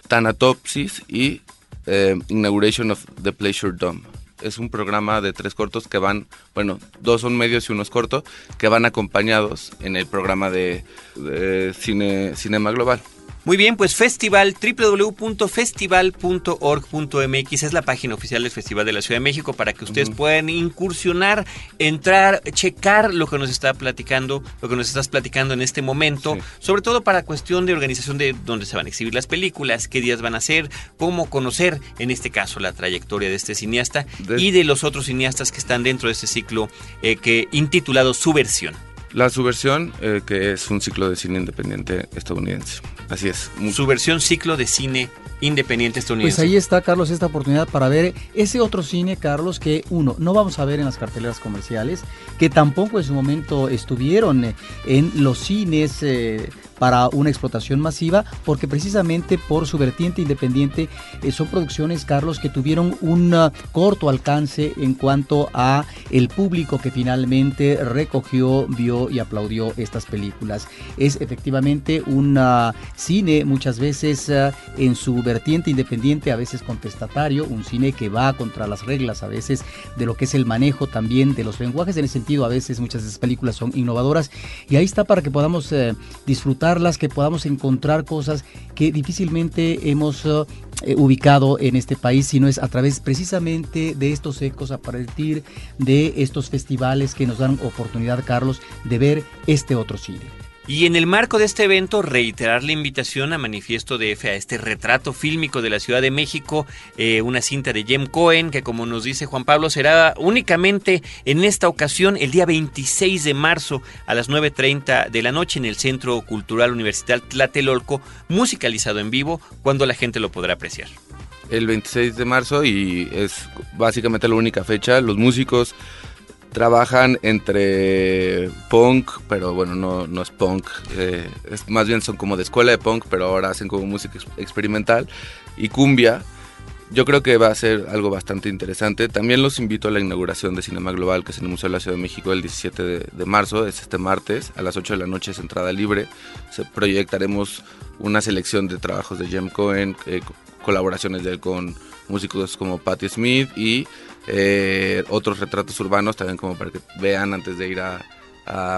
Thanatopsis y eh, Inauguration of the Pleasure Dome. Es un programa de tres cortos que van, bueno, dos son medios y uno es corto, que van acompañados en el programa de, de cine, Cinema Global. Muy bien, pues festival www.festival.org.mx es la página oficial del Festival de la Ciudad de México para que ustedes puedan incursionar, entrar, checar lo que nos está platicando, lo que nos estás platicando en este momento, sobre todo para cuestión de organización de dónde se van a exhibir las películas, qué días van a ser, cómo conocer, en este caso, la trayectoria de este cineasta y de los otros cineastas que están dentro de este ciclo eh, que intitulado Subversión. La subversión, eh, que es un ciclo de cine independiente estadounidense. Así es. Subversión ciclo de cine independiente estadounidense. Pues ahí está, Carlos, esta oportunidad para ver ese otro cine, Carlos, que uno, no vamos a ver en las carteleras comerciales, que tampoco en su momento estuvieron eh, en los cines. Eh, para una explotación masiva, porque precisamente por su vertiente independiente eh, son producciones, Carlos, que tuvieron un uh, corto alcance en cuanto a el público que finalmente recogió, vio y aplaudió estas películas. Es efectivamente un uh, cine muchas veces uh, en su vertiente independiente, a veces contestatario, un cine que va contra las reglas a veces de lo que es el manejo también de los lenguajes, en ese sentido a veces muchas de esas películas son innovadoras y ahí está para que podamos eh, disfrutarlas, que podamos encontrar cosas que difícilmente hemos eh, ubicado en este país, sino es a través precisamente de estos ecos, a partir de estos festivales que nos dan oportunidad, Carlos, de ver este otro cine. Y en el marco de este evento, reiterar la invitación a Manifiesto DF a este retrato fílmico de la Ciudad de México, eh, una cinta de Jem Cohen, que como nos dice Juan Pablo, será únicamente en esta ocasión el día 26 de marzo a las 9.30 de la noche en el Centro Cultural Universitario Tlatelolco, musicalizado en vivo, cuando la gente lo podrá apreciar. El 26 de marzo y es básicamente la única fecha. Los músicos trabajan entre punk, pero bueno, no, no es punk, eh, más bien son como de escuela de punk, pero ahora hacen como música experimental y cumbia. Yo creo que va a ser algo bastante interesante. También los invito a la inauguración de Cinema Global, que es en el Museo de la Ciudad de México el 17 de, marzo, es este martes, a las 8 de la noche es entrada libre. Proyectaremos una selección de trabajos de Jem Cohen, eh, colaboraciones de él con músicos como Patti Smith y eh, otros retratos urbanos también como para que vean antes de ir a,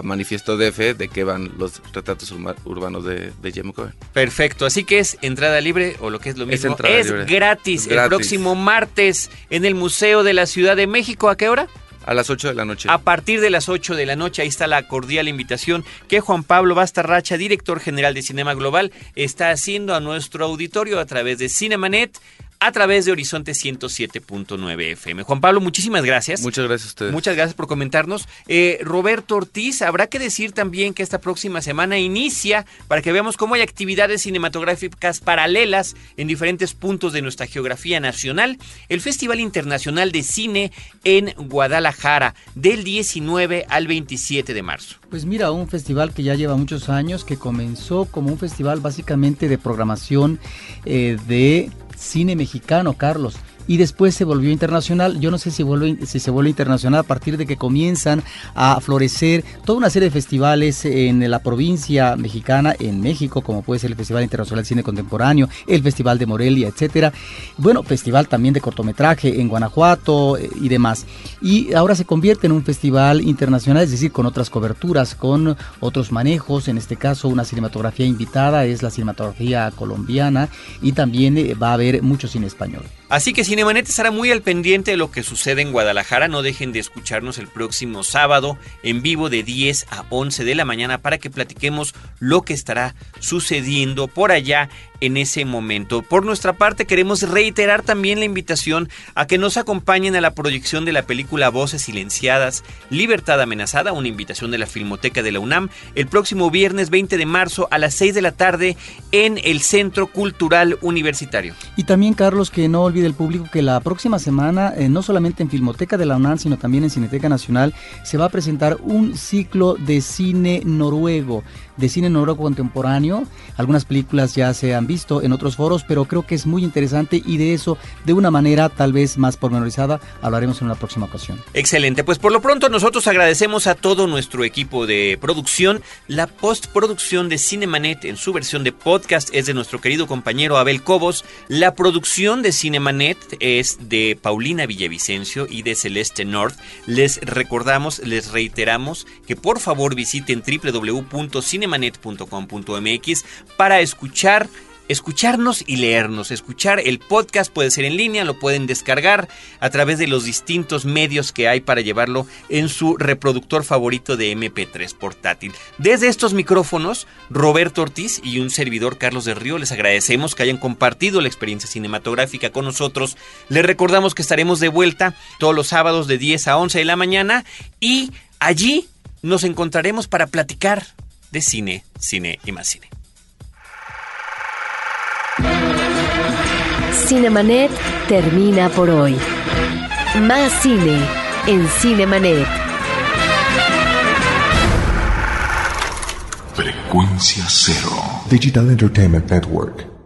Manifiesto DF de qué van los retratos urbanos de, de Cohen. Perfecto, así que es entrada libre o lo que es lo mismo, es, gratis, el próximo martes en el Museo de la Ciudad de México, ¿a qué hora? A las 8 de la noche. A partir de las 8 de la noche, ahí está la cordial invitación que Juan Pablo Bastarracha, director general de Cinema Global, está haciendo a nuestro auditorio a través de Cinemanet a través de Horizonte 107.9 FM. Juan Pablo, muchísimas gracias. Muchas gracias a ustedes. Muchas gracias por comentarnos. Eh, Roberto Ortiz, habrá que decir también que esta próxima semana inicia para que veamos cómo hay actividades cinematográficas paralelas en diferentes puntos de nuestra geografía nacional. El Festival Internacional de Cine en Guadalajara del 19 al 27 de marzo. Pues mira, un festival que ya lleva muchos años, que comenzó como un festival básicamente de programación eh, de cine mexicano, Carlos y después se volvió internacional. Yo no sé si, vuelve, se vuelve internacional a partir de que comienzan a florecer toda una serie de festivales en la provincia mexicana, en México, como puede ser el Festival Internacional de Cine Contemporáneo, el Festival de Morelia, etcétera. Bueno, festival también de cortometraje en Guanajuato eh, y demás. Y ahora se convierte en un festival internacional, es decir, con otras coberturas, con otros manejos. En este caso, una cinematografía invitada es la cinematografía colombiana y también eh, va a haber mucho cine español. Así que Cinemanet estará muy al pendiente de lo que sucede en Guadalajara. No dejen de escucharnos el próximo sábado en vivo de 10 a 11 de la mañana para que platiquemos lo que estará sucediendo por allá en ese momento. Por nuestra parte, queremos reiterar también la invitación a que nos acompañen a la proyección de la película Voces Silenciadas, Libertad Amenazada, una invitación de la Filmoteca de la UNAM, el próximo viernes 20 de marzo a las 6 de la tarde en el Centro Cultural Universitario. Y también, Carlos, que no olvide el público que la próxima semana, eh, no solamente en Filmoteca de la UNAM, sino también en Cineteca Nacional, se va a presentar un ciclo de cine noruego de cine noruego contemporáneo. Algunas películas ya se han visto en otros foros, pero creo que es muy interesante y de eso, de una manera tal vez más pormenorizada, hablaremos en una próxima ocasión. Excelente, pues por lo pronto nosotros agradecemos a todo nuestro equipo de producción. La postproducción de Cinemanet en su versión de podcast es de nuestro querido compañero Abel Cobos. La producción de Cinemanet es de Paulina Villavicencio y de Celeste North. Les recordamos, les reiteramos que por favor visiten www.cinemanet cinemanet.com.mx para escuchar escucharnos y leernos. Escuchar el podcast puede ser en línea, lo pueden descargar a través de los distintos medios que hay para llevarlo en su reproductor favorito de MP3 portátil. Desde estos micrófonos, Roberto Ortiz y un servidor Carlos de Río les agradecemos que hayan compartido la experiencia cinematográfica con nosotros. Les recordamos que estaremos de vuelta todos los sábados de 10 a 11 de la mañana y allí nos encontraremos para platicar de cine, cine y más cine. Cinemanet termina por hoy. Más cine en Cinemanet. Frecuencia cero. Digital Entertainment Network.